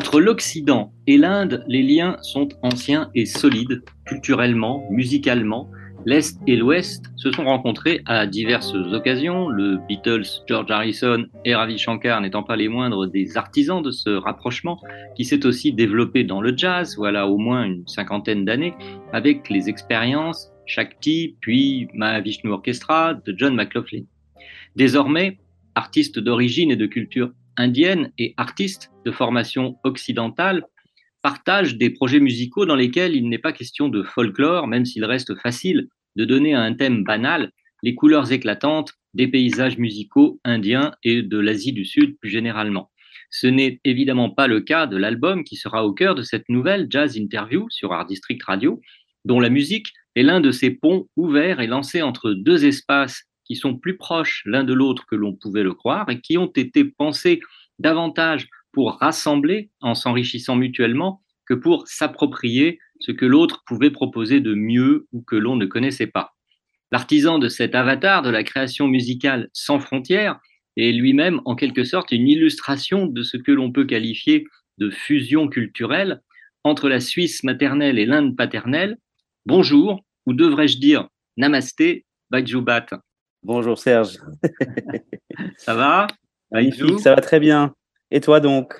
Entre l'Occident et l'Inde, les liens sont anciens et solides, culturellement, musicalement. L'Est et l'Ouest se sont rencontrés à diverses occasions, le Beatles, George Harrison et Ravi Shankar n'étant pas les moindres des artisans de ce rapprochement, qui s'est aussi développé dans le jazz, voilà au moins une cinquantaine d'années, avec les expériences Shakti, puis Mahavishnu Orchestra de John McLaughlin. Désormais, artiste d'origine et de culture indienne et artiste de formation occidentale, partagent des projets musicaux dans lesquels il n'est pas question de folklore, même s'il reste facile de donner à un thème banal les couleurs éclatantes des paysages musicaux indiens et de l'Asie du Sud plus généralement. Ce n'est évidemment pas le cas de l'album qui sera au cœur de cette nouvelle jazz interview sur Art District Radio, dont la musique est l'un de ces ponts ouverts et lancés entre deux espaces qui sont plus proches l'un de l'autre que l'on pouvait le croire et qui ont été pensés davantage pour rassembler en s'enrichissant mutuellement que pour s'approprier ce que l'autre pouvait proposer de mieux ou que l'on ne connaissait pas. L'artisan de cet avatar de la création musicale sans frontières est lui-même en quelque sorte une illustration de ce que l'on peut qualifier de fusion culturelle entre la Suisse maternelle et l'Inde paternelle. Bonjour, ou devrais-je dire namasté, Bajoubat. Bonjour Serge. Ça va? Magnifique, ça va très bien. Et toi donc?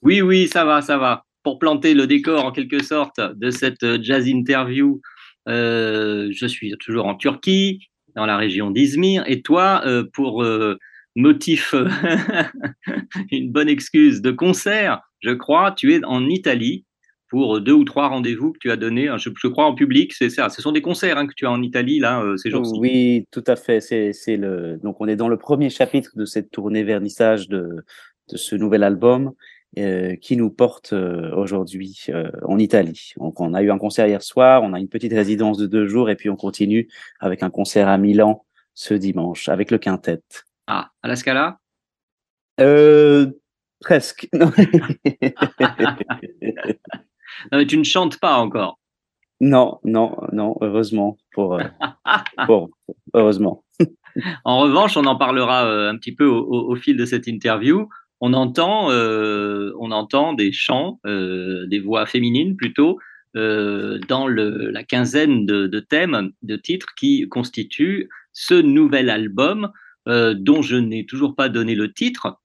Oui, oui, ça va, ça va. Pour planter le décor en quelque sorte de cette jazz interview, euh, je suis toujours en Turquie, dans la région d'Izmir. Et toi, euh, pour euh, motif, une bonne excuse de concert, je crois, tu es en Italie pour deux ou trois rendez-vous que tu as donnés, je, je crois en public, c'est ça. Ce sont des concerts hein, que tu as en Italie là euh, ces jours-ci. Oui, tout à fait. C'est, c'est le. Donc on est dans le premier chapitre de cette tournée vernissage de de ce nouvel album euh, qui nous porte euh, aujourd'hui euh, en Italie. Donc on a eu un concert hier soir, on a une petite résidence de deux jours et puis on continue avec un concert à Milan ce dimanche avec le quintet. Ah, à la Scala? Euh, presque. Non. Mais tu ne chantes pas encore. non, non, non, heureusement pour, euh, pour heureusement. En revanche, on en parlera euh, un petit peu au, au- au fil de cette interview. On entend, euh, on entend des chants, euh, des voix féminines plutôt, euh, dans le, la quinzaine de, de thèmes, de titres qui constituent ce nouvel album dont je n'ai toujours pas donné le titre,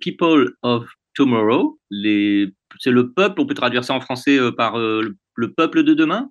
People of Tomorrow. Les, c'est le peuple, on peut traduire ça en français euh, par euh, le, le peuple de demain?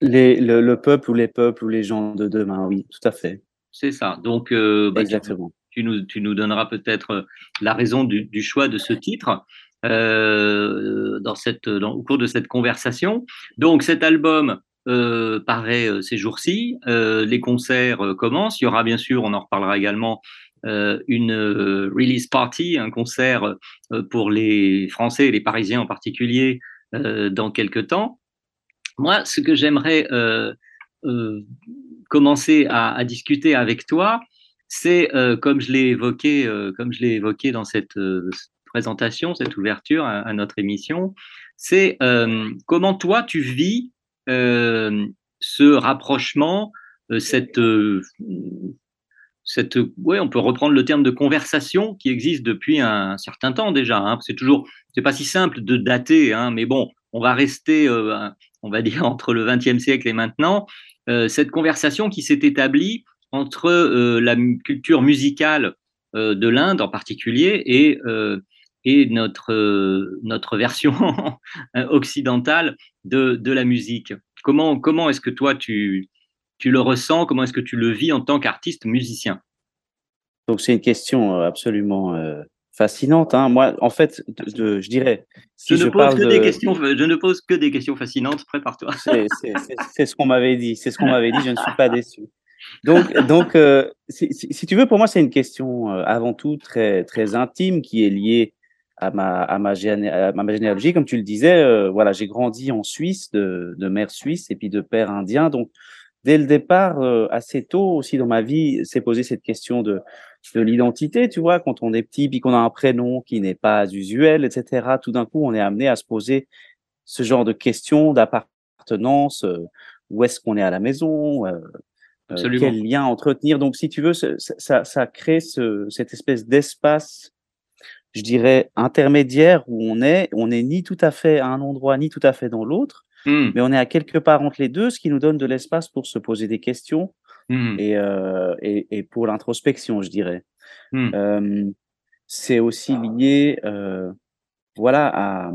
Les, le, le peuple ou les peuples ou les gens de demain, oui, tout à fait. C'est ça. Donc, euh, bah, tu- Exactement. tu nous, tu nous donneras peut-être la raison du, du choix de ce titre euh, dans cette, dans, au cours de cette conversation. Donc cet album euh, paraît euh, ces jours-ci, les concerts commencent, il y aura bien sûr, on en reparlera également, une euh, release party, un concert euh, pour les Français et les Parisiens en particulier euh, dans quelques temps. Moi, ce que j'aimerais euh, euh, commencer à, discuter avec toi, c'est euh, comme je l'ai évoqué, euh, comme je l'ai évoqué dans cette euh, présentation, cette ouverture à, notre émission, c'est euh, comment toi tu vis euh, ce rapprochement, euh, cette euh, on peut reprendre le terme de conversation qui existe depuis un certain temps déjà. Hein. C'est toujours, c'est pas si simple de dater, hein, mais bon, on va rester, euh, on va dire entre le XXe siècle et maintenant, euh, cette conversation qui s'est établie entre euh, la culture musicale de l'Inde en particulier et, notre, notre version occidentale de, de la musique. Comment, comment est-ce que toi tu, tu le ressens Comment est-ce que tu le vis en tant qu'artiste musicien? Donc c'est une question euh, absolument euh, fascinante. Hein. Moi, en fait, de, de- je dirais, si je, je, ne pose que de, des questions, je ne pose que des questions fascinantes. Prépare-toi. c'est ce qu'on m'avait dit. C'est ce qu'on m'avait dit. Je ne suis pas déçu. Donc, donc, euh, si, si- si tu veux, pour moi, c'est une question euh, avant tout très très intime qui est liée à ma à ma, géné- à ma généalogie, comme tu le disais. euh, voilà, j'ai grandi en Suisse, de, de mère suisse et puis de père indien. Donc, dès le départ, euh, assez tôt aussi dans ma vie, s'est posé cette question de de l'identité. Tu vois, quand on est petit, puis qu'on a un prénom qui n'est pas usuel, etc. Tout d'un coup, on est amené à se poser ce genre de questions d'appartenance. euh, où est-ce qu'on est à la maison euh, euh, quel lien entretenir. Donc, si tu veux, ça, ça, ça crée ce, cette espèce d'espace, je dirais, intermédiaire où on est, on n'est ni tout à fait à un endroit, ni tout à fait dans l'autre, Hmm, mais on est à quelque part entre les deux, ce qui nous donne de l'espace pour se poser des questions hmm, et, euh, et, et pour l'introspection, je dirais. hmm. Euh, c'est aussi lié, euh, voilà, à,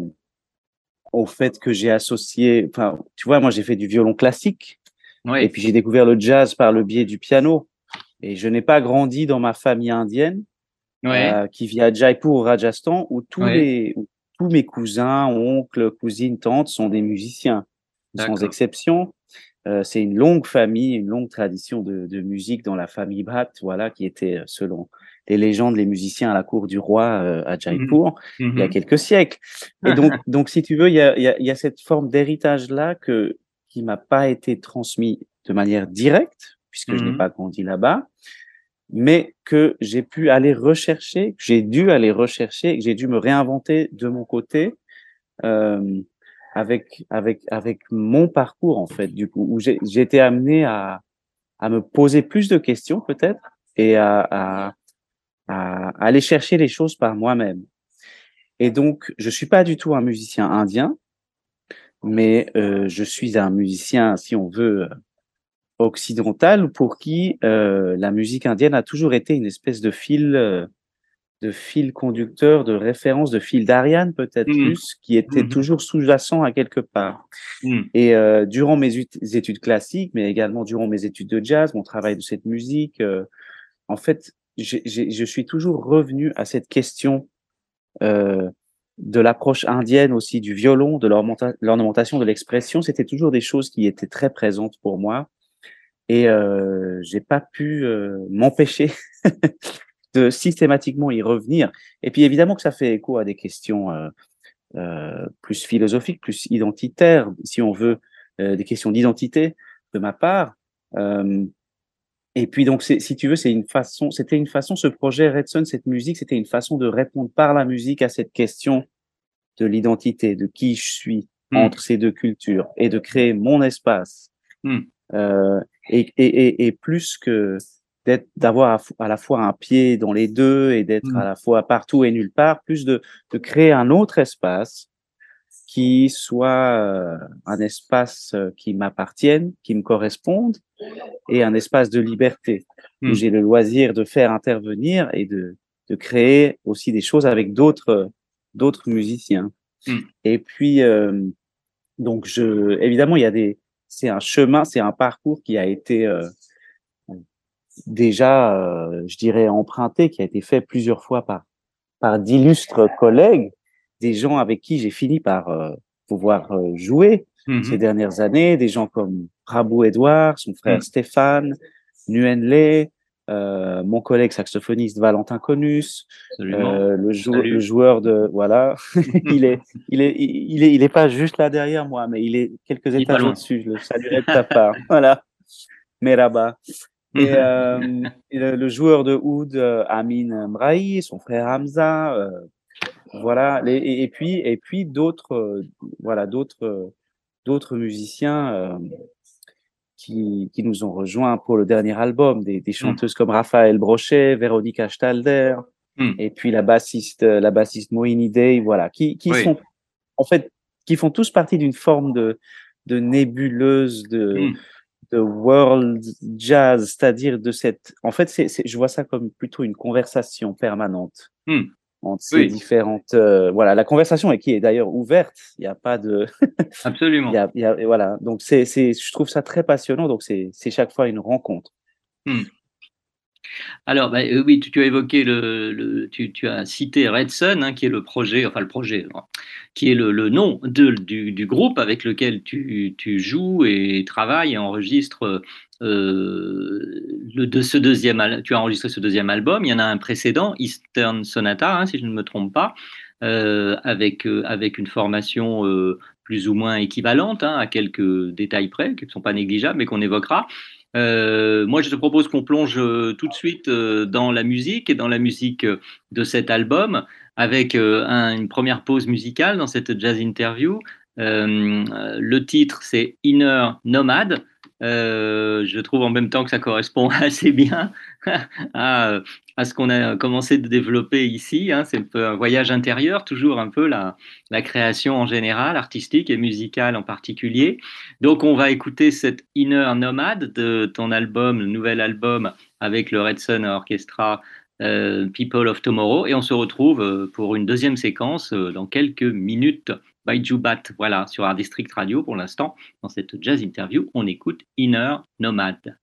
au fait que j'ai associé, enfin, tu vois, moi j'ai fait du violon classique, et puis j'ai découvert le jazz par le biais du piano. Et je n'ai pas grandi dans ma famille indienne ouais. euh, qui vit à Jaipur au Rajasthan où tous Ouais. les où tous mes cousins, oncles, cousines, tantes sont des musiciens sans exception. Euh, c'est une longue famille, une longue tradition de, de musique dans la famille Bhatt, voilà, qui était euh, selon les légendes les musiciens à la cour du roi euh, à Jaipur il y a Mhm. quelques siècles. Et donc, donc si tu veux, il y a, il y a, il y a cette forme d'héritage-là que, qui m'a pas été transmis de manière directe, puisque je n'ai Mhm. pas grandi là-bas, mais que j'ai pu aller rechercher, que j'ai dû aller rechercher, que j'ai dû me réinventer de mon côté, euh, avec, avec, avec mon parcours, en fait, du coup, où j'ai été amené à, à me poser plus de questions, peut-être, et à, à, à aller chercher les choses par moi-même. Et donc, je suis pas du tout un musicien indien, mais euh, je suis un musicien, si on veut, euh, occidental, pour qui euh, la musique indienne a toujours été une espèce de fil, euh, de fil conducteur, de référence, de fil d'Ariane peut-être Mhm. plus, qui était Mhm. toujours sous-jacent à quelque part. Hmm, Et euh, durant mes études classiques, mais également durant mes études de jazz, mon travail de cette musique, euh, en fait, je suis toujours revenu à cette question euh, de l'approche indienne aussi du violon, de l'ornementa- l'ornementation, de l'expression. C'était toujours des choses qui étaient très présentes pour moi, et euh, j'ai pas pu euh, m'empêcher de systématiquement y revenir. Et puis évidemment que ça fait écho à des questions euh, euh, plus philosophiques, plus identitaires, si on veut, euh, des questions d'identité de ma part. Euh, et puis donc, si tu veux, c'est une façon, c'était une façon, ce projet Red Sun, cette musique, c'était une façon de répondre par la musique à cette question de l'identité, de qui je suis Hmm. entre ces deux cultures, et de créer mon espace. Euh, et, et, et, et plus que d'être, d'avoir à, la fois un pied dans les deux et d'être Hmm. à la fois partout et nulle part, plus de, de créer un autre espace qui soit euh, un espace euh, qui m'appartienne, qui me corresponde, et un espace de liberté Hmm. où j'ai le loisir de faire intervenir et de, de créer aussi des choses avec d'autres d'autres musiciens. Hmm. Et puis euh, donc je évidemment il y a des c'est un chemin, c'est un parcours qui a été euh, déjà euh, je dirais emprunté, qui a été fait plusieurs fois par par d'illustres collègues, des gens avec qui j'ai fini par euh, pouvoir jouer mhm. ces dernières années, des gens comme Prabhu Edouard, son frère Mm. Stéphane, Nguyen Le, euh, mon collègue saxophoniste Valentin Conus, euh, le, jou- Salut. le joueur de voilà, il est il est il est il est pas juste là derrière moi, mais il est quelques étages au-dessus. Je le saluerai de ta part. Voilà, Merhaba. Mhm. Et, euh, et le, le joueur de oud, Amin Mrahi, son frère Hamza, voilà. Les- et, et puis et puis d'autres, voilà, d'autres d'autres musiciens qui qui nous ont rejoints pour le dernier album, des, des chanteuses comme Raphaël Brochet, Véronica Stalder, Mm. et puis la bassiste euh, la bassiste Moini Day, voilà, qui qui Oui. sont en fait qui font tous partie d'une forme de de nébuleuse de Mm. de world jazz, c'est-à-dire de cette. En fait, c'est, je vois ça comme plutôt une conversation permanente Entre ces différentes. euh, voilà, la conversation et qui est d'ailleurs ouverte. Il n'y a pas de. Absolument. il y a, il y a- et voilà. Donc c'est, c'est, je trouve ça très passionnant. Donc c'est, c'est chaque fois une rencontre. Hmm. Alors, bah, euh, oui, tu, tu as évoqué le, le- tu, tu as cité Red Sun, hein, qui est le projet, enfin le projet, hein, qui est le, le nom de- du, du groupe avec lequel tu, tu joues et travailles et enregistres euh, de ce deuxième, tu as enregistré ce deuxième album. Il y en a un précédent, Eastern Sonata, hein, si je ne me trompe pas, euh, avec, euh, avec une formation euh, plus ou moins équivalente, hein, à quelques détails près, qui ne sont pas négligeables, mais qu'on évoquera. Euh, moi, je te propose qu'on plonge euh, tout de suite euh, dans la musique et dans la musique euh, de cet album avec euh, un- une première pause musicale dans cette jazz interview. Euh, euh, le titre, c'est Inner Nomad. Euh, je trouve en même temps que ça correspond assez bien à, ce qu'on a commencé de développer ici. Hein. C'est un peu un voyage intérieur, toujours un peu la, création en général, artistique et musicale en particulier. Donc, on va écouter cette Inner Nomad de ton album, le nouvel album avec le Red Sun Orchestra euh, People of Tomorrow. Et on se retrouve euh, pour une deuxième séquence dans quelques minutes. By Jubat, voilà, sur Art District Radio pour l'instant. Dans cette jazz interview, on écoute Inner Nomad.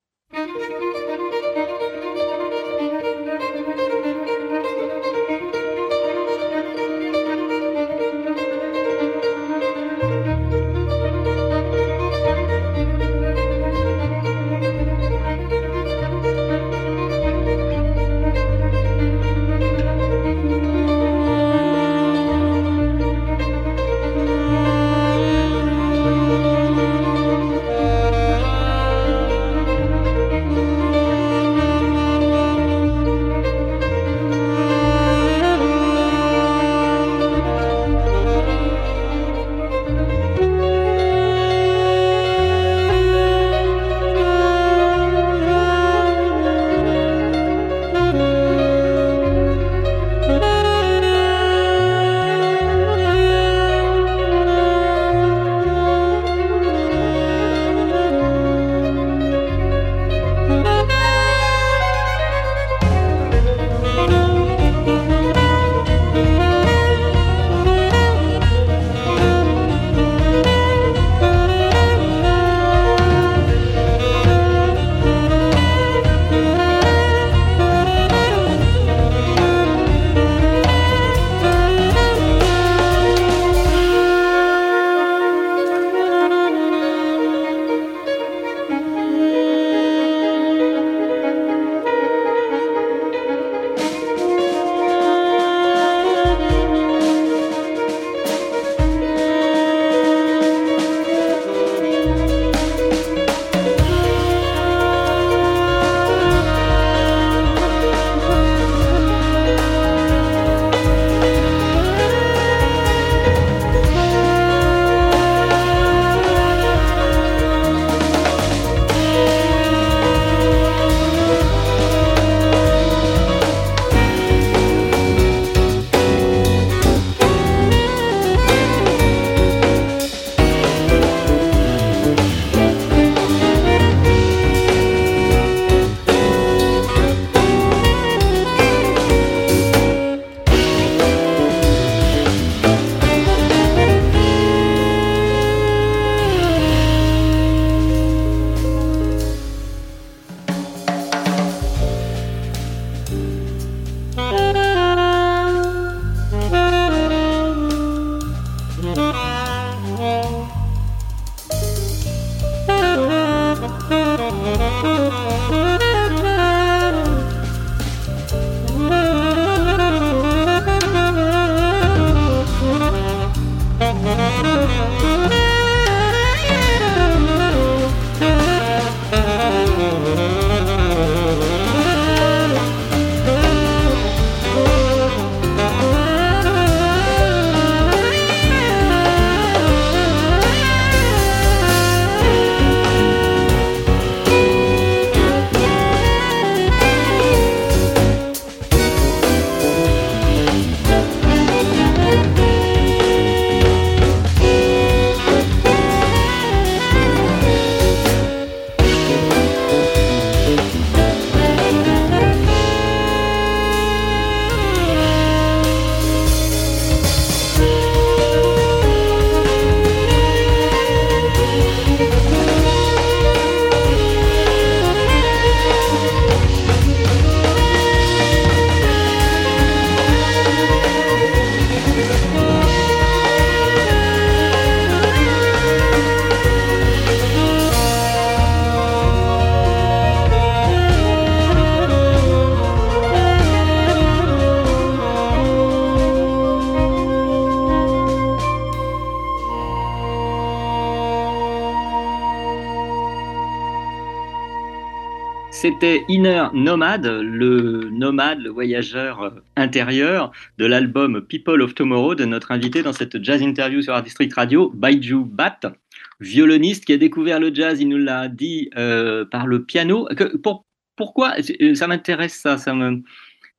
C'était Inner Nomad, le nomade, le voyageur euh, intérieur de l'album People of Tomorrow de notre invité dans cette jazz interview sur Art District Radio, Baiju Bat, violoniste qui a découvert le jazz, il nous l'a dit, euh, par le piano. Pour, pourquoi Ça m'intéresse ça.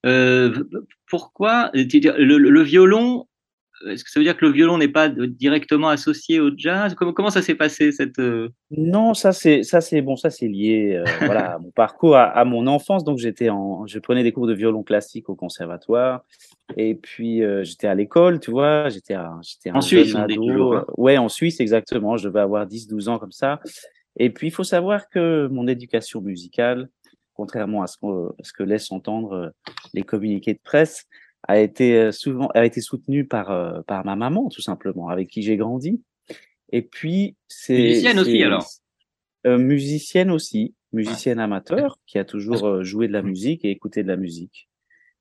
Euh, pourquoi le, violon est-ce que ça veut dire que le violon n'est pas directement associé au jazz? Comment, comment, ça s'est passé cette euh? Non, ça c'est ça c'est bon, ça c'est lié euh, voilà à mon parcours, à, mon enfance. Donc j'étais en, je prenais des cours de violon classique au conservatoire, et puis euh, j'étais à l'école, tu vois, j'étais j'étais en Suisse, ado, hein. ouais, en Suisse exactement. Je devais avoir 10-12 ans comme ça. Et puis il faut savoir que mon éducation musicale, contrairement à ce, à ce que laissent entendre les communiqués de presse, a été euh, souvent a été soutenue par euh, par ma maman tout simplement avec qui j'ai grandi. Et puis c'est musicienne aussi alors. Euh, musicienne aussi musicienne amateur qui a toujours joué de la musique et écouté de la musique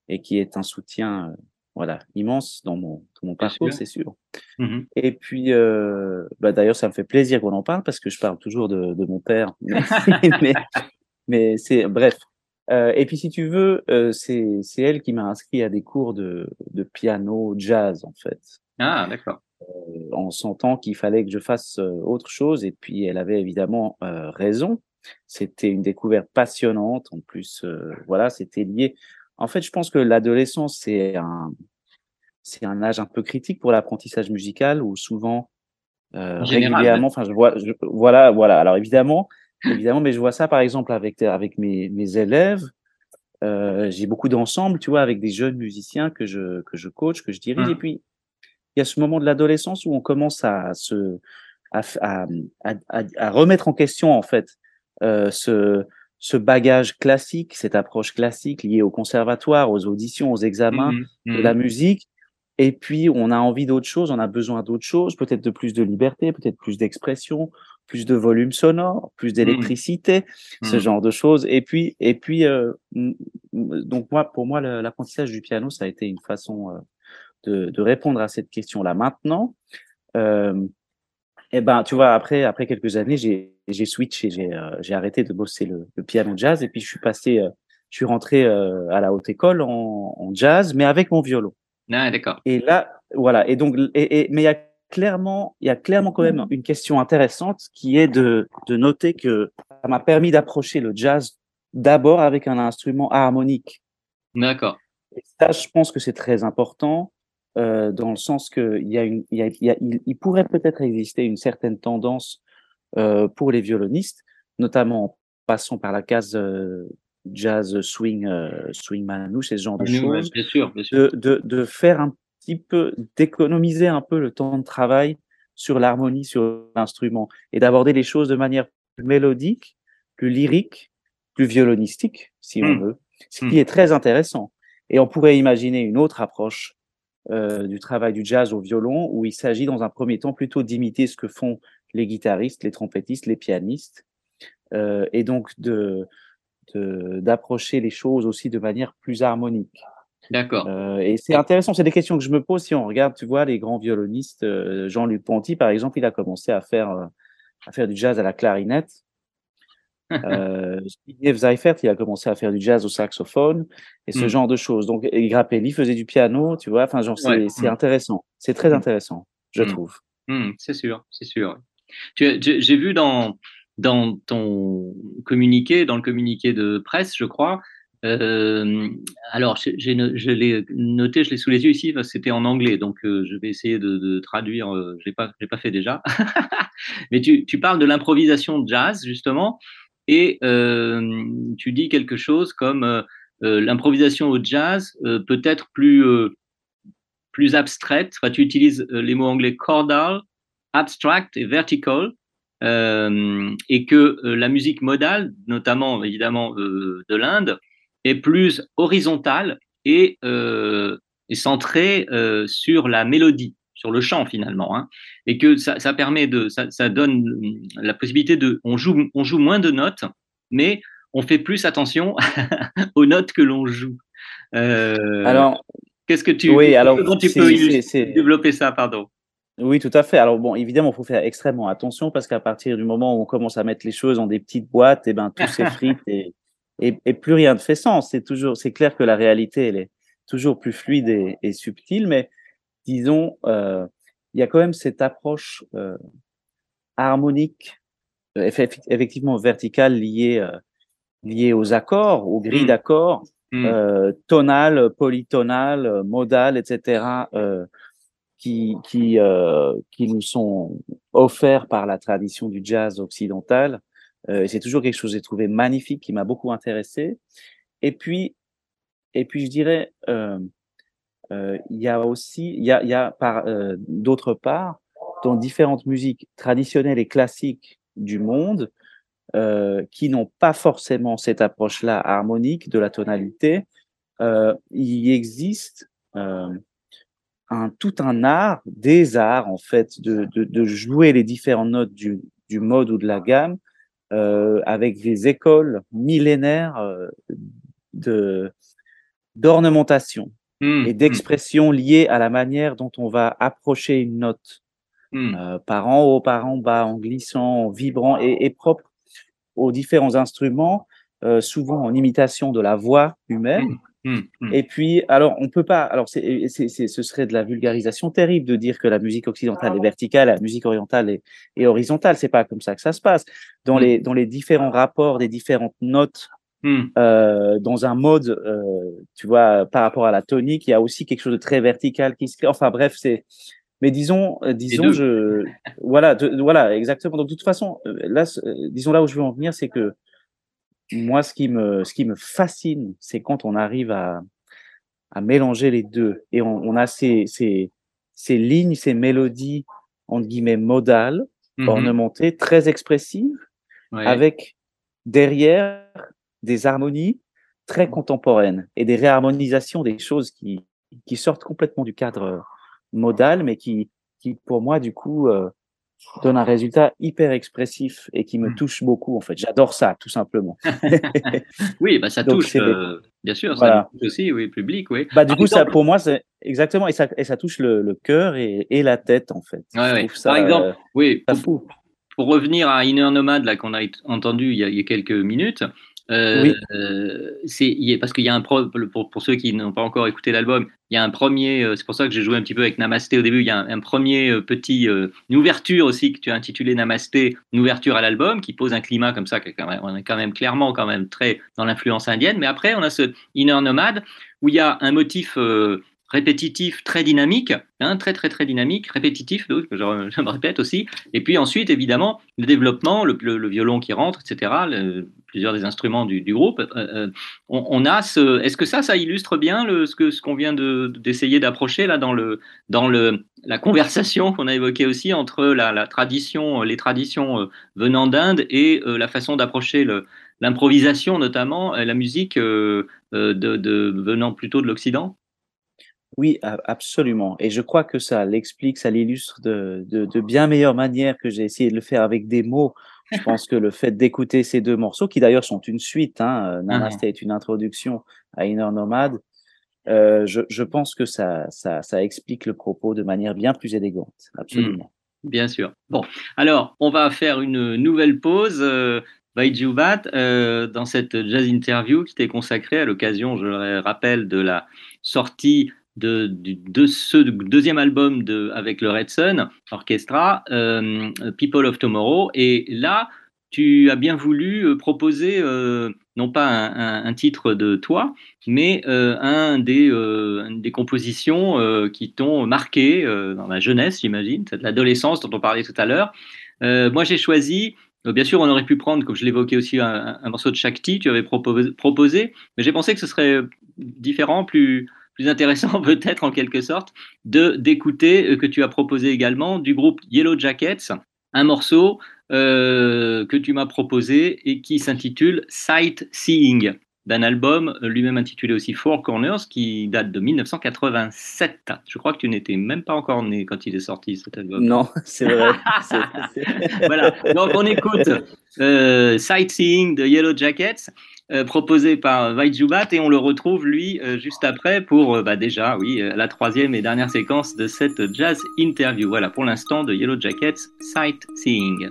et qui est un soutien voilà immense dans mon dans mon parcours c'est sûr. Mmh et puis bah d'ailleurs ça me fait plaisir qu'on en parle parce que je parle toujours de, de mon père mais, mais c'est bref euh, et puis, si tu veux, euh, c'est elle qui m'a inscrit à des cours de, de piano jazz, en fait. Ah, d'accord. Euh, en sentant qu'il fallait que je fasse autre chose. Et puis, elle avait évidemment raison. C'était une découverte passionnante. En plus, voilà, c'était lié. En fait, je pense que l'adolescence, c'est un, c'est un âge un peu critique pour l'apprentissage musical où souvent, régulièrement, enfin, je vois, voilà, voilà. Alors, évidemment, évidemment, mais je vois ça par exemple avec avec mes, mes élèves. Euh, j'ai beaucoup d'ensembles, tu vois, avec des jeunes musiciens que je que je coach, que je dirige. Et mmh. puis il y a ce moment de l'adolescence où on commence à se à, à, à, à, remettre en question en fait euh, ce ce bagage classique, cette approche classique liée au conservatoire, aux auditions, aux examens mmh de la mmh musique. Et puis, on a envie d'autre chose, on a besoin d'autre chose, peut-être de plus de liberté, peut-être plus d'expression, plus de volume sonore, plus mmh. d'électricité, ce mmh. genre de choses. Et puis, et puis, euh, donc moi, pour moi, l'apprentissage du piano, ça a été une façon euh, de, de, répondre à cette question-là. Maintenant, euh, eh ben, tu vois, après, après quelques années, j'ai, j'ai switché, j'ai, euh, j'ai arrêté de bosser le, le, piano jazz, et puis je suis passé, euh, je suis rentré à la haute école en, en, jazz, mais avec mon violon. Ah, d'accord. Et là, voilà. Et donc, et, et mais il y a clairement, il y a clairement quand même une question intéressante qui est de, de noter que ça m'a permis d'approcher le jazz d'abord avec un instrument harmonique. D'accord. Et ça, je pense que c'est très important euh, dans le sens que il y a une, il, y a, il, y a, il, pourrait peut-être exister une certaine tendance euh, pour les violonistes, notamment en passant par la case euh, jazz swing, euh, swing manouche, ce genre de choses, bien sûr, bien sûr. De, de, de faire un peu d'économiser un peu le temps de travail sur l'harmonie, sur l'instrument, et d'aborder les choses de manière plus mélodique, plus lyrique, plus violonistique, si on hmm. veut, ce qui hmm. est très intéressant. Et on pourrait imaginer une autre approche euh, du travail du jazz au violon, où il s'agit dans un premier temps plutôt d'imiter ce que font les guitaristes, les trompettistes, les pianistes, euh, et donc de d'approcher les choses aussi de manière plus harmonique. D'accord. Euh, et c'est intéressant, c'est des questions que je me pose si on regarde, tu vois, les grands violonistes. Euh, Jean-Luc Ponty, par exemple, il a commencé à faire, euh, à faire du jazz à la clarinette. euh, Seifert, il a commencé à faire du jazz au saxophone et ce mm. genre de choses. Donc, et Grappelli faisait du piano, tu vois. Enfin, genre, c'est mm. intéressant. C'est très mm. intéressant, je trouve. c'est sûr, c'est sûr. J'ai vu dans, dans ton communiqué, dans le communiqué de presse, je crois, euh, alors, je l'ai noté, je l'ai sous les yeux ici, parce que c'était en anglais, donc euh, je vais essayer de, traduire. Euh, je pas, l'ai pas fait déjà. Mais tu, tu, parles de l'improvisation jazz justement, et euh, tu dis quelque chose comme l'improvisation au jazz peut être plus plus abstraite. Tu utilises les mots anglais chordal, abstract et vertical. Et que la musique modale, notamment évidemment de l'Inde, est plus horizontale et, euh, centrée euh, sur la mélodie, sur le chant finalement, hein, et que ça, ça permet de, ça, ça, donne la possibilité de, on joue, on joue moins de notes, mais on fait plus attention aux notes que l'on joue. Euh, alors, qu'est-ce que tu, oui, alors, tu peux développer ça, pardon? Oui, tout à fait. Alors bon, évidemment, il faut faire extrêmement attention parce qu'à partir du moment où on commence à mettre les choses dans des petites boîtes, et eh ben tout s'effrite et et, et, plus rien ne fait sens. C'est toujours, c'est clair que la réalité, elle est toujours plus fluide et, et subtile, mais disons, euh, il y a quand même cette approche euh, harmonique, euh, effectivement verticale liée, euh, liée aux accords, aux grilles mmh. d'accords, mmh. tonales, polytonales, modales, etc., qui, qui, euh, qui nous sont offerts par la tradition du jazz occidental. Euh, c'est toujours quelque chose que j'ai trouvé magnifique, qui m'a beaucoup intéressé. Et puis, et puis je dirais, euh, euh, il y a aussi, il y a, il y a par euh, d'autre part, dans différentes musiques traditionnelles et classiques du monde, euh, qui n'ont pas forcément cette approche-là harmonique de la tonalité, euh, il existe euh, un, tout un art, des arts en fait, de, de, de jouer les différentes notes du, du, mode ou de la gamme euh, avec des écoles millénaires euh, de d'ornementation mmh, et d'expression liées à la manière dont on va approcher une note mmh. euh, par en haut, par en bas, en glissant, en vibrant et, et propre aux différents instruments, euh, souvent en imitation de la voix humaine. Mmh, mmh. Et puis, alors, on peut pas. Alors, c'est, c'est, c'est, ce serait de la vulgarisation terrible de dire que la musique occidentale est verticale, la musique orientale est, est horizontale. C'est pas comme ça que ça se passe. Dans mmh. les dans les différents rapports des différentes notes, euh, dans un mode, euh, tu vois, par rapport à la tonique, il y a aussi quelque chose de très vertical qui se crée. Enfin, bref, c'est. Mais disons, euh, disons, je, voilà, de, voilà, exactement. Donc, de toute façon, là, disons là où je veux en venir, c'est que moi, ce qui me, ce qui me fascine, c'est quand on arrive à, à mélanger les deux et on, on a ces, ces, ces lignes, ces mélodies entre guillemets modales, mmh ornementées, très expressives, ouais. avec derrière des harmonies très contemporaines et des réharmonisations des choses qui, qui sortent complètement du cadre modal, mais qui, qui pour moi, du coup, euh, donne un résultat hyper expressif et qui me touche beaucoup en fait. J'adore ça tout simplement. oui, bah ça Donc, touche euh, bien sûr, voilà. ça touche aussi oui, public, oui. Bah du Par coup exemple... ça pour moi c'est exactement et ça et ça touche le, le cœur et, et, la tête en fait. Ouais, ouais. Ça, Par exemple, euh, oui, pour, pour, revenir à Inner Nomad là qu'on a entendu il y a, il y a quelques minutes, euh, oui. euh, c'est parce qu'il y a un pro, pour, pour ceux qui n'ont pas encore écouté l'album, il y a un premier. Euh, c'est pour ça que j'ai joué un petit peu avec Namasté au début. Il y a un, un premier petit euh, une ouverture aussi que tu as intitulé Namasté, une ouverture à l'album qui pose un climat comme ça. Quand même, on est quand même clairement quand même très dans l'influence indienne. Mais après, on a ce Inner Nomad où il y a un motif répétitif, très dynamique, hein, très très très dynamique, répétitif, je, me répète aussi. Et puis ensuite, évidemment, le développement, le, violon qui rentre, etc., plusieurs des instruments du, groupe. Euh, euh, on, a ce. Est-ce que ça, ça illustre bien ce que ce qu'on vient d'essayer de, d'approcher là dans le dans le la conversation qu'on a évoquée aussi entre la, tradition, les traditions euh, venant d'Inde et euh, la façon d'approcher l'improvisation, notamment la musique de venant plutôt de l'Occident? Oui, absolument. Et je crois que ça l'explique, ça l'illustre de, de, de, bien meilleure manière que j'ai essayé de le faire avec des mots. Je pense que le fait d'écouter ces deux morceaux, qui d'ailleurs sont une suite, hein, Namaste est une introduction à Inner Nomad, euh, je, je, pense que ça, ça, ça, explique le propos de manière bien plus élégante. Absolument. Mmh, bien sûr. Bon, alors, on va faire une nouvelle pause. Euh, Jubat, euh, dans cette jazz interview qui t'est consacrée à l'occasion, je le rappelle, de la sortie de, ce deuxième album de, avec le Red Sun Orchestra, euh, People of Tomorrow. Et là, tu as bien voulu euh, proposer euh, non pas un, titre de toi, mais un des, une des compositions qui t'ont marqué dans la jeunesse, j'imagine, l'adolescence dont on parlait tout à l'heure. moi, j'ai choisi Bien sûr, on aurait pu prendre, comme je l'évoquais aussi, un, morceau de Shakti, tu avais proposé mais j'ai pensé que ce serait différent, plus, plus intéressant peut-être en quelque sorte de d'écouter euh, que tu as proposé également du groupe Yellow Jackets, un morceau euh, que tu m'as proposé et qui s'intitule Sight Seeing d'un album euh, lui-même intitulé aussi Four Corners qui date de 1987. Je crois que tu n'étais même pas encore né quand il est sorti cet album. Non, c'est vrai. voilà. Donc on écoute euh, Sightseeing de Yellow Jackets euh, proposé par Vaidjubat et on le retrouve lui euh, juste après pour euh, bah, déjà oui la troisième et dernière séquence de cette jazz interview. Voilà pour l'instant de Yellow Jackets Sightseeing.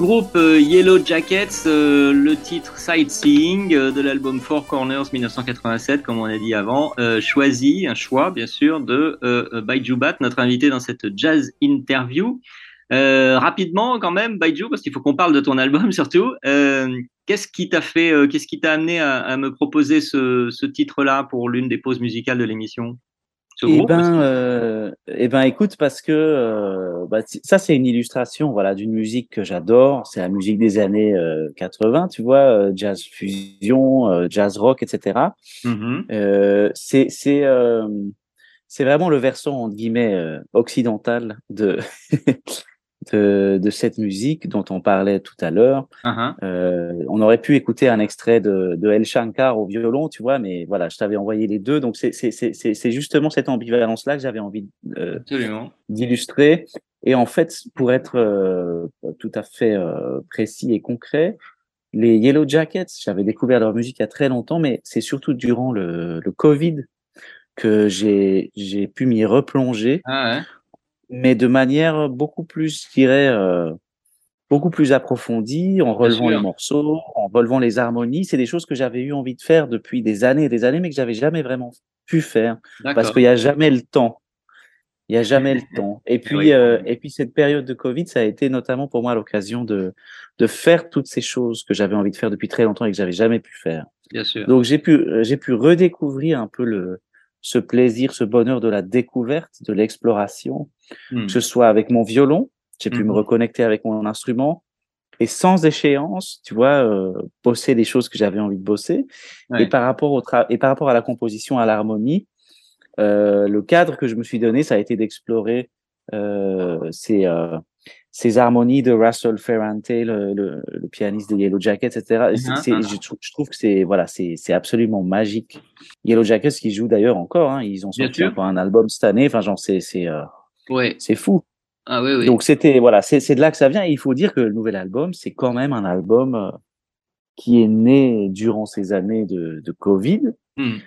Groupe euh, Yellow Jackets, euh, le titre Sightseeing euh, de l'album Four Corners 1987, comme on a dit avant, choisi, un choix bien sûr, de Baiju Bat, notre invité dans cette jazz interview. rapidement quand même, Baiju, parce qu'il faut qu'on parle de ton album surtout. qu'est-ce qui t'a fait, qu'est-ce qui t'a amené à, me proposer ce, ce titre-là pour l'une des pauses musicales de l'émission? Eh ben, euh, eh ben, écoute, parce que euh, bah, ça, c'est une illustration, voilà, d'une musique que j'adore. C'est la musique des années 80, euh, tu vois, euh, jazz fusion, euh, jazz rock, etc. Mmh c'est c'est c'est vraiment le versant entre guillemets occidental de de, de, cette musique dont on parlait tout à l'heure. Uh-huh. euh, on aurait pu écouter un extrait de, de El Shankar au violon, tu vois, mais voilà, je t'avais envoyé les deux. Donc c'est justement cette ambivalence-là que j'avais envie euh, d'illustrer. Et en fait, pour être euh, tout à fait euh, précis et concret, les Yellow Jackets, j'avais découvert leur musique il y a très longtemps, mais c'est surtout durant le, le Covid que j'ai pu m'y replonger. Ah ouais mais de manière beaucoup plus, je dirais, euh, beaucoup plus approfondie, en relevant les morceaux, en relevant les harmonies. C'est des choses que j'avais eu envie de faire depuis des années et des années, mais que j'avais jamais vraiment pu faire parce qu'il n'y a jamais le temps. Il n'y a jamais le temps. Et puis, euh, et puis cette période de Covid, ça a été notamment pour moi l'occasion de de faire toutes ces choses que j'avais envie de faire depuis très longtemps et que j'avais jamais pu faire. Bien sûr. Donc j'ai pu j'ai pu redécouvrir un peu le ce plaisir, ce bonheur de la découverte, de l'exploration, hmm. que ce soit avec mon violon, j'ai pu me hmm. reconnecter avec mon instrument et sans échéance, tu vois, euh, bosser des choses que j'avais envie de bosser. Et par rapport au et par rapport à la composition, à l'harmonie, euh, le cadre que je me suis donné, ça a été d'explorer euh, ces ces harmonies de Russell Ferrante, le, le, le, pianiste de Yellow Jackets, etc. Uh-huh, uh-huh. je, je, trouve que c'est voilà, c'est absolument magique. Yellow Jackets qui joue d'ailleurs encore, hein, ils ont sorti encore un album cette année. Enfin, genre c'est c'est ouais. c'est fou. Ah oui, oui. Donc c'était voilà, c'est de là que ça vient. Et il faut dire que le nouvel album, c'est quand même un album euh, qui est né durant ces années de, de Covid. Hmm.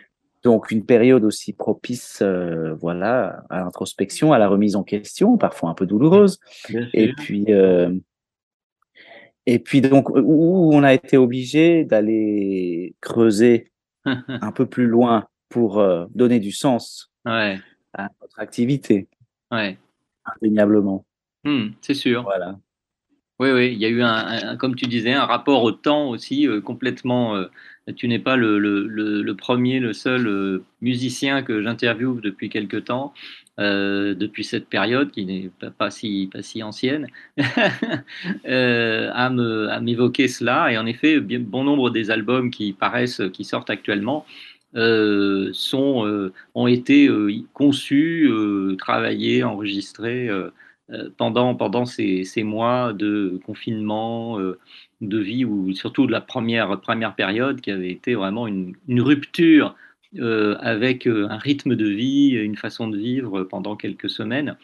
Donc une période aussi propice, euh, voilà, à l'introspection, à la remise en question, parfois un peu douloureuse. et puis, euh, et puis donc où on a été obligé d'aller creuser un peu plus loin pour euh, donner du sens ouais. à notre activité. Ouais. Indéniablement. Mmh, c'est sûr. Voilà. Oui, oui, il y a eu un, comme tu disais, un rapport au temps aussi complètement tu n'es pas le, le, le, premier, le seul euh, musicien que j'interviewe depuis quelque temps, euh, depuis cette période qui n'est pas, pas, si, pas si ancienne, euh, à, me, à m'évoquer cela. Et en effet, bien, bon nombre des albums qui paraissent, qui sortent actuellement, euh, sont, euh, ont été euh, conçus, travaillés, enregistrés pendant, pendant ces, mois de confinement, de vie, ou surtout de la première, première période, qui avait été vraiment une, rupture avec un rythme de vie, une façon de vivre pendant quelques semaines,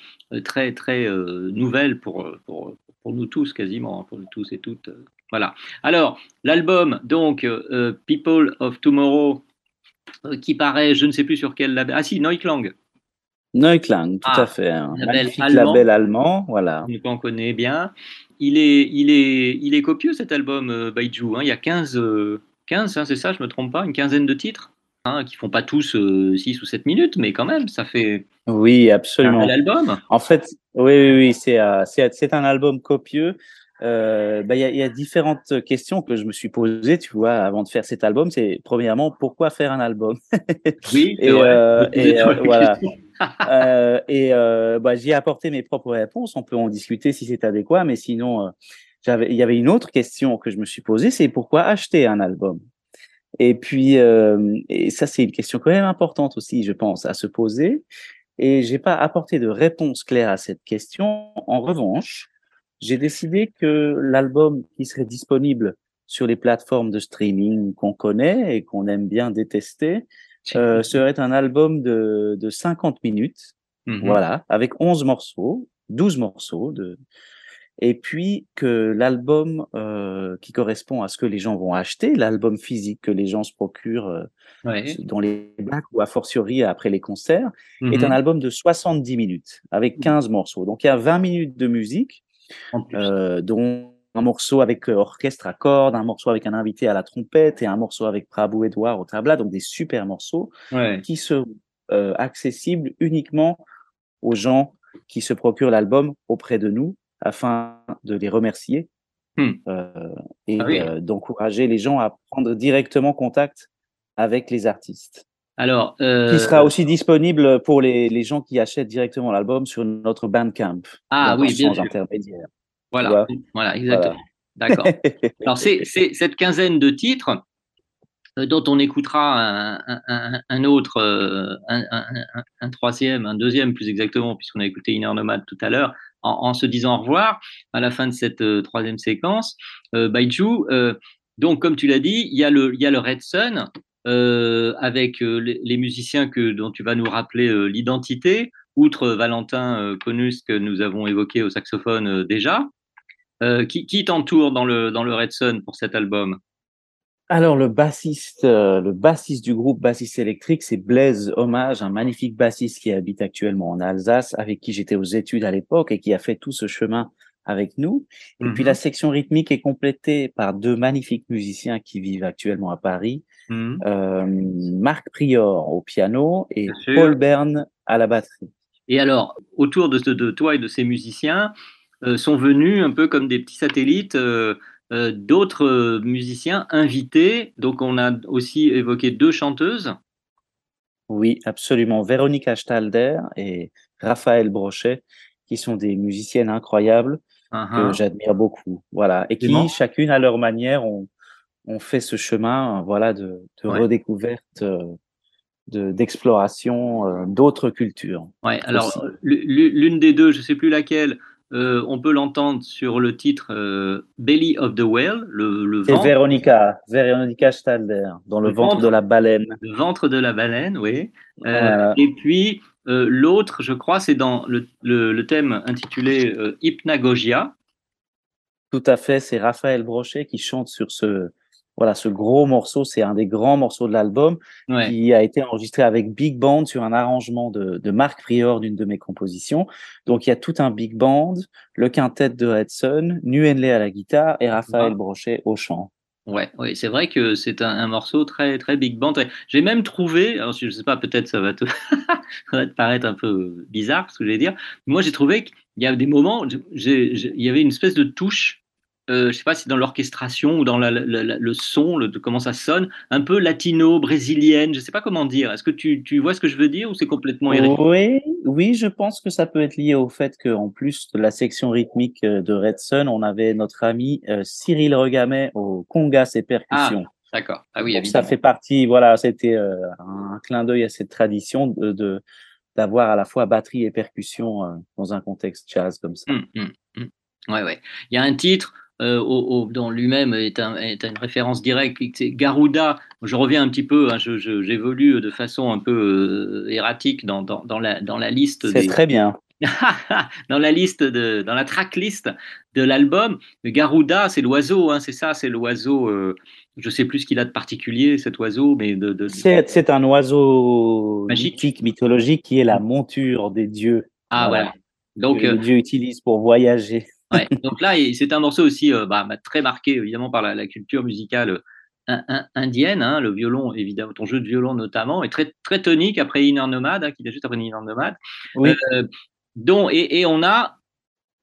très, très nouvelle pour, pour, pour, nous tous, quasiment, hein, pour nous tous et toutes. voilà. Alors, l'album, donc, People of Tomorrow, qui paraît, je ne sais plus sur quel label. Ah si, Neuklang. Neuklang, tout ah, à fait. Un label allemand. label allemand, voilà. On connaît bien il est, il est, il est copieux cet album euh, Baiju. Hein. Il y a 15, 15 euh, hein, c'est ça, je me trompe pas, une quinzaine de titres hein, qui font pas tous 6 euh, ou 7 minutes, mais quand même, ça fait. Oui, absolument. Un album. En fait, oui, oui, oui c'est c'est un album copieux. Euh, bah, il y, a, y, a, différentes questions que je me suis posées, tu vois, avant de faire cet album. C'est premièrement, pourquoi faire un album? Oui, et, euh, et euh, voilà. euh, et euh, bah, j'y ai apporté mes propres réponses. On peut en discuter si c'est adéquat, mais sinon, euh, j'avais, il y avait une autre question que je me suis posée, c'est pourquoi acheter un album? Et puis, euh, et ça, c'est une question quand même importante aussi, je pense, à se poser. Et j'ai pas apporté de réponse claire à cette question. En revanche, j'ai décidé que l'album qui serait disponible sur les plateformes de streaming qu'on connaît et qu'on aime bien détester euh, serait un album de, de 50 minutes, mmh voilà, avec 11 morceaux, 12 morceaux de et puis que l'album euh, qui correspond à ce que les gens vont acheter, l'album physique que les gens se procurent euh, ouais. dans les bacs ou a fortiori après les concerts, est un album de 70 minutes avec 15 mmh. morceaux. Donc il y a 20 minutes de musique euh, dont un morceau avec euh, orchestre à cordes, un morceau avec un invité à la trompette et un morceau avec Prabhu Edouard au tabla, donc des super morceaux Ouais. qui sont euh, accessibles uniquement aux gens qui se procurent l'album auprès de nous afin de les remercier Hmm. euh, et Ah oui. d'encourager les gens à prendre directement contact avec les artistes. Alors, euh, Qui sera aussi disponible pour les, les gens qui achètent directement l'album sur notre Bandcamp. Ah oui, bien sûr. intermédiaire. Voilà, voilà, exactement. D'accord. Alors, c'est cette quinzaine de titres euh, dont on écoutera un, un- autre, euh, un, troisième, un deuxième plus exactement, puisqu'on a écouté Inner Nomad tout à l'heure, en, en se disant au revoir à la fin de cette euh, troisième séquence. Euh, Baiju, euh, donc comme tu l'as dit, il y, a le, il y a le Red Sun euh, avec euh, les, musiciens que, dont tu vas nous rappeler euh, l'identité, outre Valentin Conus que nous avons évoqué au saxophone déjà. Qui qui t'entoure dans le, dans le Red Sun pour cet album? Alors le bassiste, le bassiste du groupe Bassiste électrique, c'est Blaise Hommage, un magnifique bassiste qui habite actuellement en Alsace, avec qui j'étais aux études à l'époque et qui a fait tout ce chemin avec nous. Et puis Mhm. la section rythmique est complétée par deux magnifiques musiciens qui vivent actuellement à Paris, Mhm. euh, Marc Prior au piano et. Paul Bern à la batterie. Et alors, autour de, toi et de ces musiciens, euh, sont venus un peu comme des petits satellites euh, d'autres musiciens invités. Donc, on a aussi évoqué deux chanteuses. Oui, absolument. Véronique Stalder et Raphaël Brochet, qui sont des musiciennes incroyables Uh-huh. que j'admire beaucoup. Voilà. Et qui, chacune à leur manière, ont, ont fait ce chemin, euh, voilà, de, de Ouais. redécouverte, euh, de, d'exploration euh, d'autres cultures. Ouais, alors, l'une des deux, je ne sais plus laquelle, euh, on peut l'entendre sur le titre euh, Belly of the Whale, le, le C'est ventre, Véronica, Véronica Stalder, dans le, Le ventre ventre. de la baleine. le ventre de la baleine, oui. Euh. Et puis, l'autre, je crois, c'est dans le, le- thème intitulé Hypnagogia. Tout à fait, c'est Raphaël Brochet qui chante sur ce, voilà, ce gros morceau. C'est un des grands morceaux de l'album. Ouais. qui a été enregistré avec Big Band sur un arrangement de, de Marc Prior d'une de mes compositions. Donc il y a tout un Big Band, le quintet de Redson, Nuenle à la guitare et Raphaël Ah. Brochet au chant. Ouais, ouais, c'est vrai que c'est un, un morceau très très big band. J'ai même trouvé, alors je sais pas, peut-être ça va te, ça va te paraître un peu bizarre ce que je vais dire. Moi, j'ai trouvé qu'il y a des moments, j'ai- il y avait une espèce de touche. Euh, je sais pas si dans l'orchestration ou dans la- la- la- le son, le, de comment ça sonne, un peu latino, brésilienne, je sais pas comment dire. Est-ce que tu, tu vois ce que je veux dire ou c'est complètement irrégulier Oui, oui, je pense que ça peut être lié au fait qu'en plus de la section rythmique euh, de Redson, on avait notre ami euh, Cyril Regamet au congas et percussions. D'accord. Ah oui, Donc, ça fait partie, voilà, c'était euh, un clin d'œil à cette tradition de d'avoir à la fois batterie et percussion euh, dans un contexte jazz comme ça. Hum, hum. Ouais, ouais. Il y a un titre euh, au, au- dont lui-même est, un- est une référence directe, c'est Garuda. Je reviens un petit peu, hein, j'évolue de façon un peu euh, erratique dans, dans, dans la, dans la liste C'est des, très bien. dans la liste de, dans la tracklist de l'album. Garuda, c'est l'oiseau, hein, c'est ça, c'est l'oiseau. euh, je sais plus ce qu'il a de particulier, cet oiseau, mais de. de- C'est c'est un oiseau Magique. mythique, mythologique, qui est la monture des dieux. Ah voilà. Donc, que euh, les dieux utilisent pour voyager. Ouais, donc là, c'est un morceau aussi euh, bah, très marqué évidemment par la, la culture musicale euh, in- in- indienne, hein, le violon évidemment, ton jeu de violon notamment, et très très tonique après Inner Nomad, hein, qui est juste après Inner Nomad. Oui. Euh, dont, et, et on a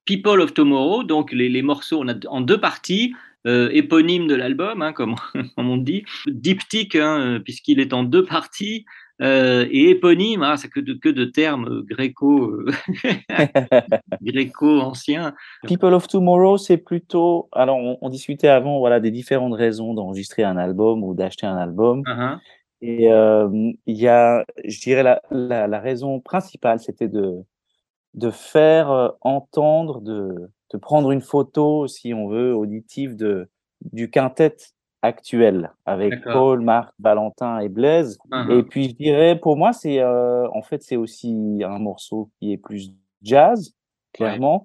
People of Tomorrow, donc les, les morceaux, on a en deux parties. euh, éponyme de l'album, hein, comme, comme on dit, diptyque, puisqu'il est en deux parties, euh, et éponyme, hein, c'est que de, que de termes gréco, euh, gréco anciens. People of Tomorrow, c'est plutôt. Alors, on, on discutait avant, voilà, des différentes raisons d'enregistrer un album ou d'acheter un album. Uh-huh. Et euh, il y a, je dirais, la, la, la raison principale, c'était de, de faire euh, entendre, de, de prendre une photo, si on veut, auditive de, du quintet actuel avec. Paul, Marc, Valentin et Blaise. Uh-huh. Et puis, je dirais, pour moi, c'est euh, en fait, c'est aussi un morceau qui est plus jazz, clairement.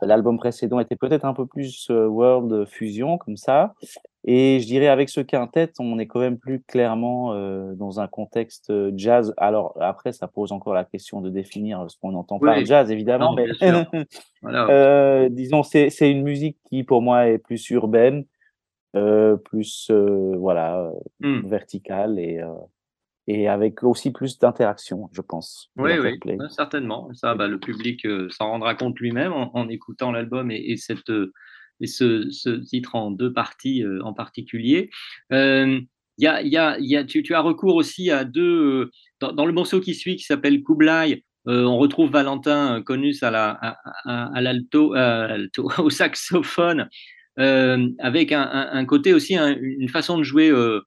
L'album précédent était peut-être un peu plus euh, world fusion, comme ça. Et je dirais avec ce quintet, on est quand même plus clairement euh, dans un contexte jazz. Alors après, ça pose encore la question de définir ce qu'on entend par jazz, évidemment. Non, mais disons, c'est c'est une musique qui pour moi est plus urbaine, plus euh, voilà euh, Hmm. verticale et euh, et avec aussi plus d'interaction, je pense. Oui, certainement. Ça, bah, le public euh, s'en rendra compte lui-même en, en écoutant l'album et, et cette, euh, et ce, ce titre en deux parties euh, en particulier. Euh, y a, y a, y a, tu, tu as recours aussi à deux. euh, dans, dans le morceau qui suit, qui s'appelle Kublai, euh, on retrouve Valentin euh, Conus à la, euh, à l'alto, au saxophone, euh, avec un, un, un côté aussi, un- une façon de jouer euh,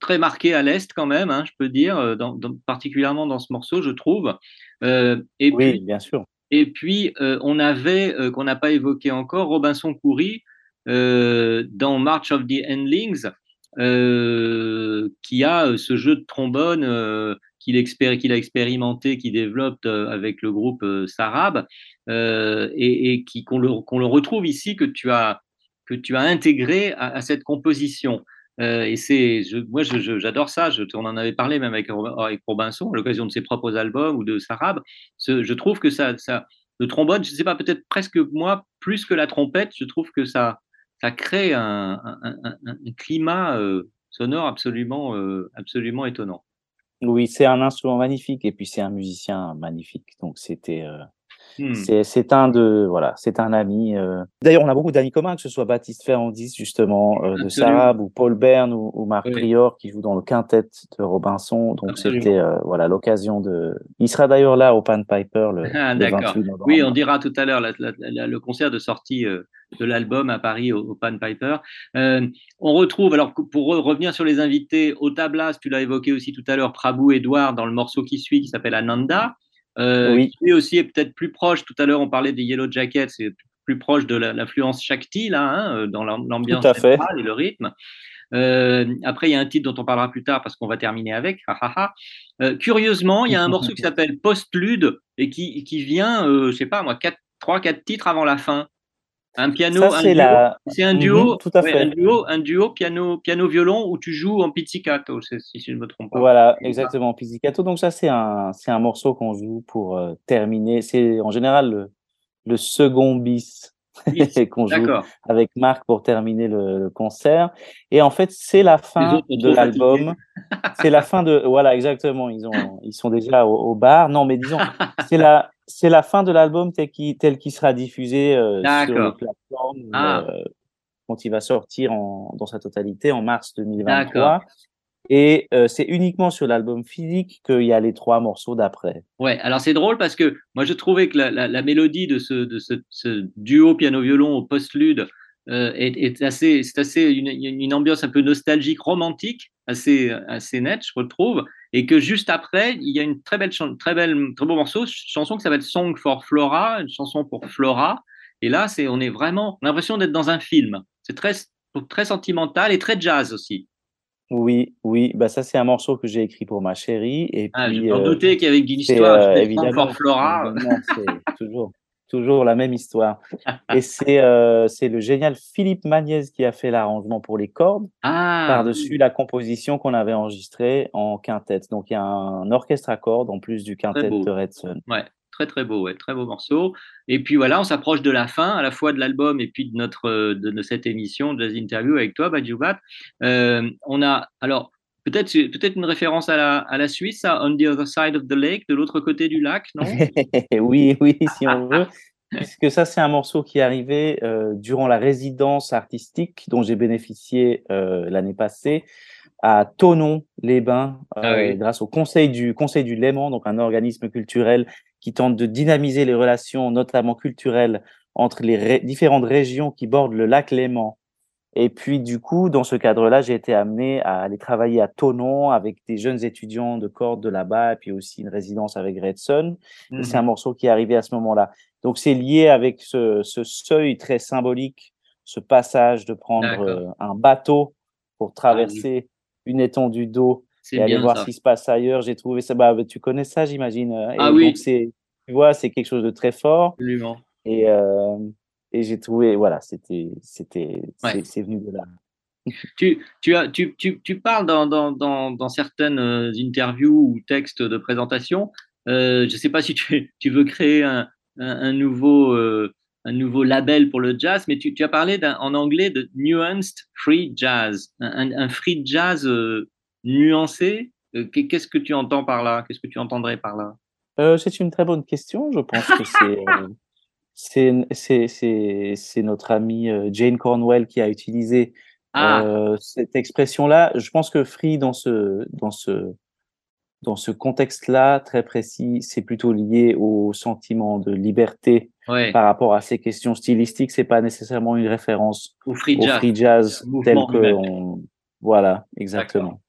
très marquée à l'est quand même, hein, je peux dire, euh, dans, dans- particulièrement dans ce morceau, je trouve. Euh, et Oui, puis, bien sûr. et puis, on avait, qu'on n'a pas évoqué encore, Robinson Coury dans March of the Endlings, qui a ce jeu de trombone qu'il expéri- qu'il a expérimenté, qu'il développe avec le groupe Sarab, et, et qu'on le, qu'on le retrouve ici, que tu as, que tu as intégré à, cette composition. Euh, et c'est, moi, j'adore ça. On en avait parlé même avec, avec Robinson à l'occasion de ses propres albums ou de Sarab. Je trouve que ça, ça, le trombone, je ne sais pas, peut-être presque moi, plus que la trompette, je trouve que ça, ça crée un, climat euh, sonore absolument, euh, absolument étonnant. Oui, c'est un instrument magnifique et puis c'est un musicien magnifique. Donc c'était, Hmm. c'est un de, voilà, c'est un ami. euh. D'ailleurs, on a beaucoup d'amis communs, que ce soit Baptiste Ferrandis justement euh, de. Sarab ou Paul Bern ou, ou Marc Oui. Prior qui joue dans le quintet de Robinson. Donc c'était, euh, voilà, l'occasion de. Il sera d'ailleurs là au Pan Piper le, Ah, le d'accord. 28 novembre. Oui, on dira tout à l'heure le concert de sortie de l'album à Paris au, au Pan Piper. Euh, on retrouve, alors pour re- revenir sur les invités, au tablas, tu l'as évoqué aussi tout à l'heure, Prabhu Edouard dans le morceau qui suit qui s'appelle Ananda. Euh, Oui. Qui lui aussi est peut-être plus proche, tout à l'heure on parlait des Yellow Jackets, c'est plus proche de l'influence Shakti là, hein, euh, dans l'am- l'ambiance et le rythme. Euh, après, il y a un titre dont on parlera plus tard parce qu'on va terminer avec. Euh, curieusement, il y a un morceau qui s'appelle Postlude et qui, qui vient, je sais pas moi, quatre, trois, quatre titres avant la fin. Un piano, Ça, un c'est duo. la- C'est un Mhm, duo, tout à ouais, fait. un duo, un duo piano, piano violon où tu joues en pizzicato, si je ne me trompe pas. Voilà, exactement, Pizzicato. Donc ça, c'est un, c'est un morceau qu'on joue pour euh, terminer. C'est en général le, le second bis qu'on joue avec Marc pour terminer le, le concert. Et en fait, c'est la fin de l'album. C'est la fin de, voilà, exactement. Ils ont, ils sont déjà au, au bar. Non, mais disons, c'est la, c'est la fin de l'album tel qu'il, sera diffusé euh, sur les plateformes Ah. euh, quand il va sortir en, dans sa totalité en mars 2023. D'accord. Et euh, c'est uniquement sur l'album physique qu'il y a les trois morceaux d'après. Ouais, alors c'est drôle parce que moi je trouvais que la, la, la mélodie de ce, de ce, ce duo piano-violon au postlude est, est assez, c'est assez une, une ambiance un peu nostalgique, romantique, assez, assez nette, je retrouve, et que juste après il y a une très belle, très belle, très beau morceau, chanson qui s'appelle Song for Flora, une chanson pour Flora, et là c'est, on est vraiment, on a l'impression d'être dans un film. C'est très, très sentimental et très jazz aussi. Oui, oui, bah ça c'est un morceau que j'ai écrit pour ma chérie. Et Ah, je puis, m'en euh, doutais qu'il y avait une histoire. euh, je évidemment, for Flora. évidemment, c'est toujours, toujours la même histoire. Et c'est euh, c'est le génial Philippe Magnez qui a fait l'arrangement pour les cordes, Ah, par-dessus la composition qu'on avait enregistrée en quintette. Donc il y a un orchestre à cordes en plus du quintet de Red Sun. Ouais, très très beau, ouais, très beau morceau. Et puis voilà, on s'approche de la fin, à la fois de l'album et puis de notre euh, de, de cette émission de Jazz Interview avec toi, Badjoubat. Euh, on a alors peut-être peut-être une référence à la à la Suisse, à On the Other Side of the Lake, de l'autre côté du lac, non? Oui, oui, si on veut. Puisque ça, c'est un morceau qui est arrivé euh, durant la résidence artistique dont j'ai bénéficié euh, l'année passée à Tonon-les-Bains, euh, Ah oui. grâce au Conseil du Conseil du Léman, donc un organisme culturel qui tente de dynamiser les relations, notamment culturelles, entre les ré- différentes régions qui bordent le lac Léman. Et puis, du coup, dans ce cadre-là, j'ai été amené à aller travailler à Tonon avec des jeunes étudiants de cordes de là-bas, et puis aussi une résidence avec Redson. Et c'est un morceau qui est arrivé à ce moment-là. Donc, c'est lié avec ce, ce seuil très symbolique, ce passage de prendre euh, un bateau pour traverser une étendue d'eau et aller voir ça. ce qui se passe ailleurs. J'ai trouvé ça. Bah, tu connais ça, j'imagine. euh, Ah oui. Donc, tu vois, c'est quelque chose de très fort. Absolument. Et, euh, et j'ai trouvé, voilà, c'était, c'était, Ouais. c'est, venu de là. tu, tu, as, tu, tu, tu parles dans, dans, dans, dans certaines euh, interviews ou textes de présentation. Euh, je ne sais pas si tu, tu veux créer un, un, un nouveau, euh, un nouveau label pour le jazz, mais tu, tu as parlé en anglais de nuanced free jazz, un, un free jazz euh, nuancé. Qu'est-ce que tu entends par là? Qu'est-ce que tu entendrais par là? C'est une très bonne question. Je pense que c'est c'est c'est c'est c'est notre amie euh, Jane Cornwell qui a utilisé Ah, euh, cette expression-là. Je pense que free dans ce dans ce dans ce contexte-là très précis, c'est plutôt lié au sentiment de liberté ouais, par rapport à ces questions stylistiques. C'est pas nécessairement une référence au free au jazz. free jazz le tel que on voilà exactement.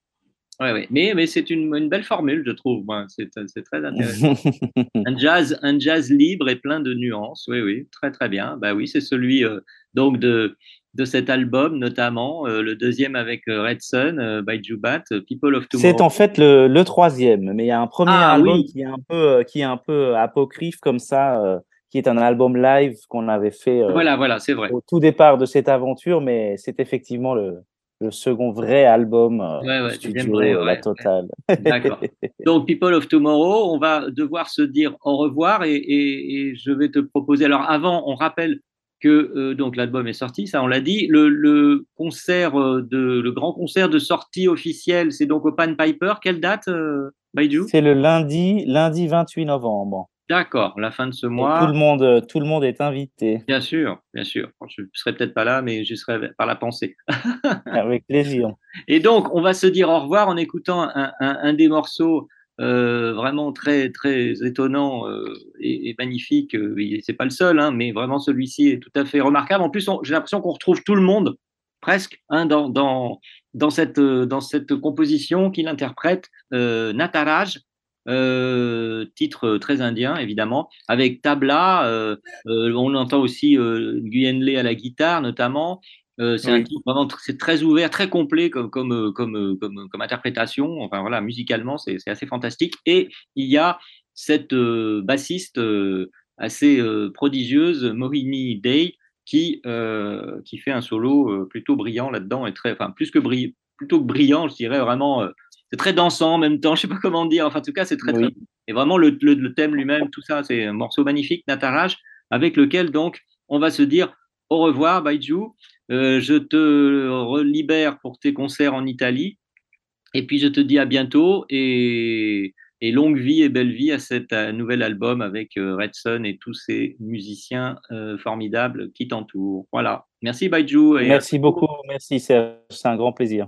Ouais, ouais. Mais, mais c'est une, une belle formule, je trouve. C'est très intéressant. un jazz, un jazz libre et plein de nuances. Oui, oui, très très bien. Bah oui, c'est celui euh, donc de de cet album notamment, euh, le deuxième avec euh, Red Sun, euh, by Jubat, People of Tomorrow. C'est en fait le, le troisième, mais il y a un premier Ah, album oui. qui est un peu qui est un peu apocryphe comme ça, qui est un album live qu'on avait fait euh, Voilà, voilà, c'est vrai. au tout départ de cette aventure, mais c'est effectivement le, le second vrai album euh, Ouais, ouais, studio, vrai, la ouais. totale. D'accord. Donc, People of Tomorrow, on va devoir se dire au revoir et, et- et je vais te proposer. Alors, avant, on rappelle que euh, donc l'album est sorti, ça on l'a dit. Le, le concert euh, de le grand concert de sortie officielle, c'est donc au Pan Piper. Quelle date, euh, Baiju C'est le lundi, lundi 28 novembre. D'accord, la fin de ce Et mois. tout le monde, euh, tout le monde est invité. Bien sûr, bien sûr. Je serai peut-être pas là, mais je serai par la pensée. Avec plaisir. Et donc, on va se dire au revoir en écoutant un, un, un des morceaux euh, vraiment très très étonnant euh, et, et magnifique. C'est pas le seul, hein, mais vraiment celui-ci est tout à fait remarquable. En plus, j'ai l'impression qu'on retrouve tout le monde presque hein, dans dans dans cette dans cette composition qu'il interprète euh, Nataraj. Euh, titre très indien évidemment avec tabla euh, euh, on entend aussi euh, Nguyen à la guitare notamment euh, c'est un titre vraiment c'est très ouvert, très complet comme comme euh, comme euh, comme, comme interprétation. Enfin voilà, musicalement c'est assez fantastique. Et il y a cette euh, bassiste euh, assez euh, prodigieuse, Mohini Day, qui euh, qui fait un solo euh, plutôt brillant là-dedans et très, enfin plus que brillant, plutôt que brillant, je dirais vraiment. C'est très dansant en même temps, je sais pas comment dire. Enfin, en tout cas, c'est très, très. Et vraiment, le, le, le thème lui-même, tout ça, c'est un morceau magnifique, Nataraj, avec lequel donc on va se dire au revoir, Baiju. Euh, je te libère pour tes concerts en Italie. Et puis je te dis à bientôt et, et longue vie et belle vie à cet nouvel album avec euh, Red Sun et tous ces musiciens euh, formidables qui t'entourent. Voilà. Merci Baiju. Et Merci beaucoup. Merci, Serge. C'est un grand plaisir.